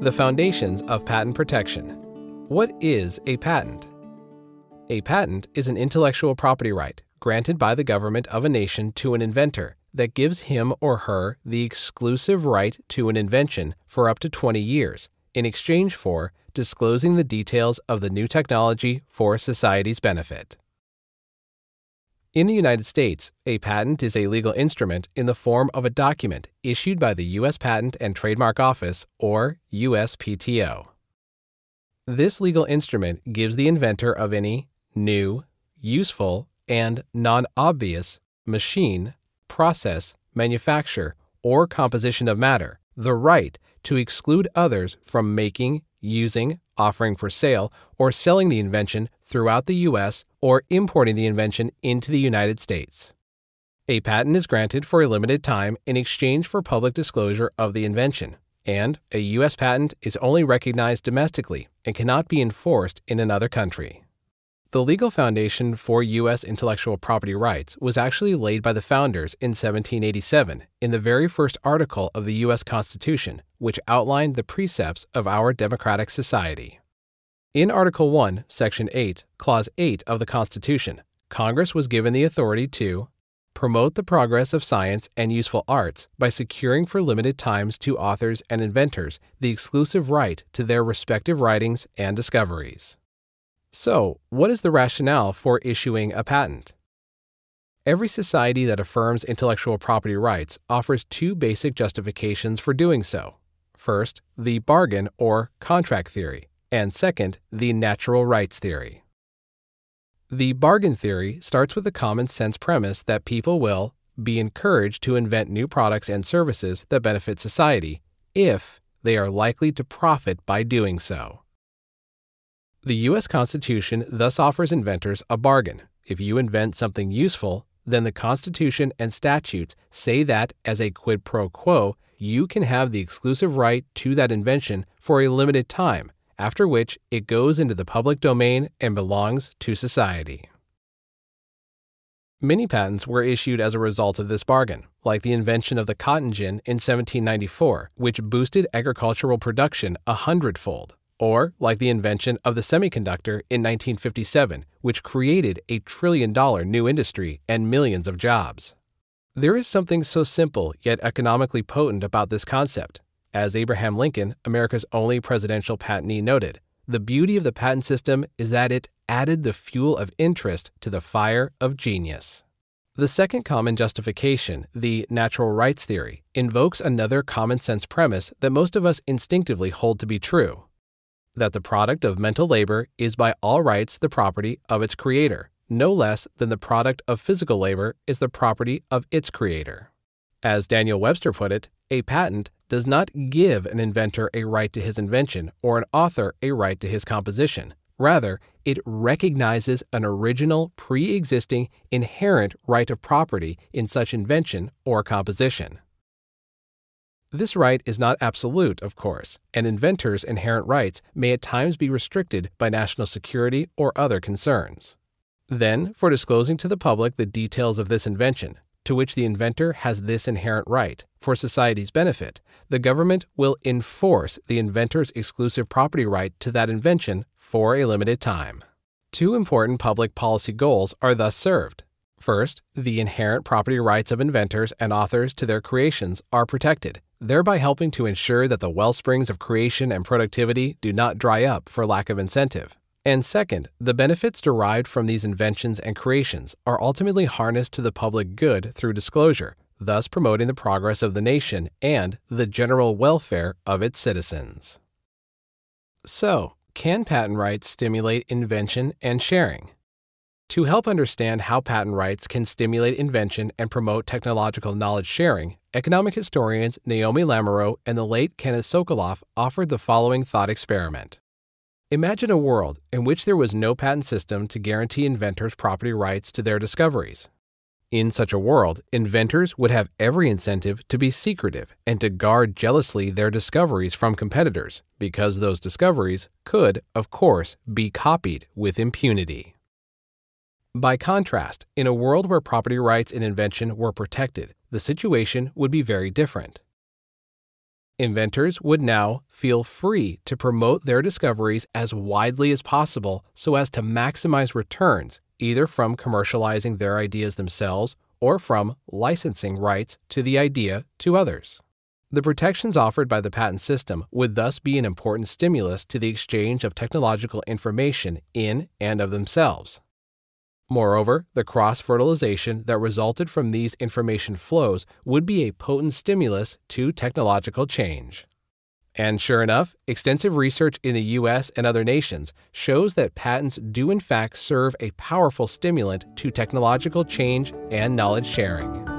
The foundations of patent protection. What is a patent? A patent is an intellectual property right granted by the government of a nation to an inventor that gives him or her the exclusive right to an invention for up to 20 years in exchange for disclosing the details of the new technology for society's benefit. In the United States, a patent is a legal instrument in the form of a document issued by the U.S. Patent and Trademark Office, or USPTO. This legal instrument gives the inventor of any new, useful, and non obvious machine, process, manufacture, or composition of matter the right to exclude others from making, using, offering for sale, or selling the invention throughout the U.S. or importing the invention into the United States. A patent is granted for a limited time in exchange for public disclosure of the invention, and a U.S. patent is only recognized domestically and cannot be enforced in another country. The legal foundation for U.S. intellectual property rights was actually laid by the founders in 1787 in the very first article of the U.S. Constitution, which outlined the precepts of our democratic society. In Article 1, Section 8, Clause 8 of the Constitution, Congress was given the authority to promote the progress of science and useful arts by securing for limited times to authors and inventors the exclusive right to their respective writings and discoveries. So, what is the rationale for issuing a patent? Every society that affirms intellectual property rights offers two basic justifications for doing so. First, the bargain or contract theory, and second, the natural rights theory. The bargain theory starts with the common sense premise that people will be encouraged to invent new products and services that benefit society if they are likely to profit by doing so. The U.S. Constitution thus offers inventors a bargain. If you invent something useful, then the Constitution and statutes say that, as a quid pro quo, you can have the exclusive right to that invention for a limited time, after which it goes into the public domain and belongs to society. Many patents were issued as a result of this bargain, like the invention of the cotton gin in 1794, which boosted agricultural production a hundredfold or like the invention of the semiconductor in 1957, which created a trillion dollar new industry and millions of jobs. There is something so simple yet economically potent about this concept. As Abraham Lincoln, America's only presidential patentee, noted, the beauty of the patent system is that it added the fuel of interest to the fire of genius. The second common justification, the natural rights theory, invokes another common sense premise that most of us instinctively hold to be true that the product of mental labor is by all rights the property of its creator, no less than the product of physical labor is the property of its creator. As Daniel Webster put it, a patent does not give an inventor a right to his invention or an author a right to his composition. Rather, it recognizes an original, pre existing, inherent right of property in such invention or composition. This right is not absolute, of course, and inventors' inherent rights may at times be restricted by national security or other concerns. Then, for disclosing to the public the details of this invention, to which the inventor has this inherent right, for society's benefit, the government will enforce the inventor's exclusive property right to that invention for a limited time. Two important public policy goals are thus served. First, the inherent property rights of inventors and authors to their creations are protected, thereby helping to ensure that the well springs of creation and productivity do not dry up for lack of incentive. And second, the benefits derived from these inventions and creations are ultimately harnessed to the public good through disclosure, thus promoting the progress of the nation and the general welfare of its citizens. So, can patent rights stimulate invention and sharing? To help understand how patent rights can stimulate invention and promote technological knowledge sharing, economic historians Naomi Lamoreaux and the late Kenneth Sokoloff offered the following thought experiment. Imagine a world in which there was no patent system to guarantee inventors property rights to their discoveries. In such a world, inventors would have every incentive to be secretive and to guard jealously their discoveries from competitors, because those discoveries could, of course, be copied with impunity. By contrast, in a world where property rights in invention were protected, the situation would be very different. Inventors would now feel free to promote their discoveries as widely as possible so as to maximize returns, either from commercializing their ideas themselves or from licensing rights to the idea to others. The protections offered by the patent system would thus be an important stimulus to the exchange of technological information in and of themselves. Moreover, the cross fertilization that resulted from these information flows would be a potent stimulus to technological change. And sure enough, extensive research in the US and other nations shows that patents do in fact serve a powerful stimulant to technological change and knowledge sharing.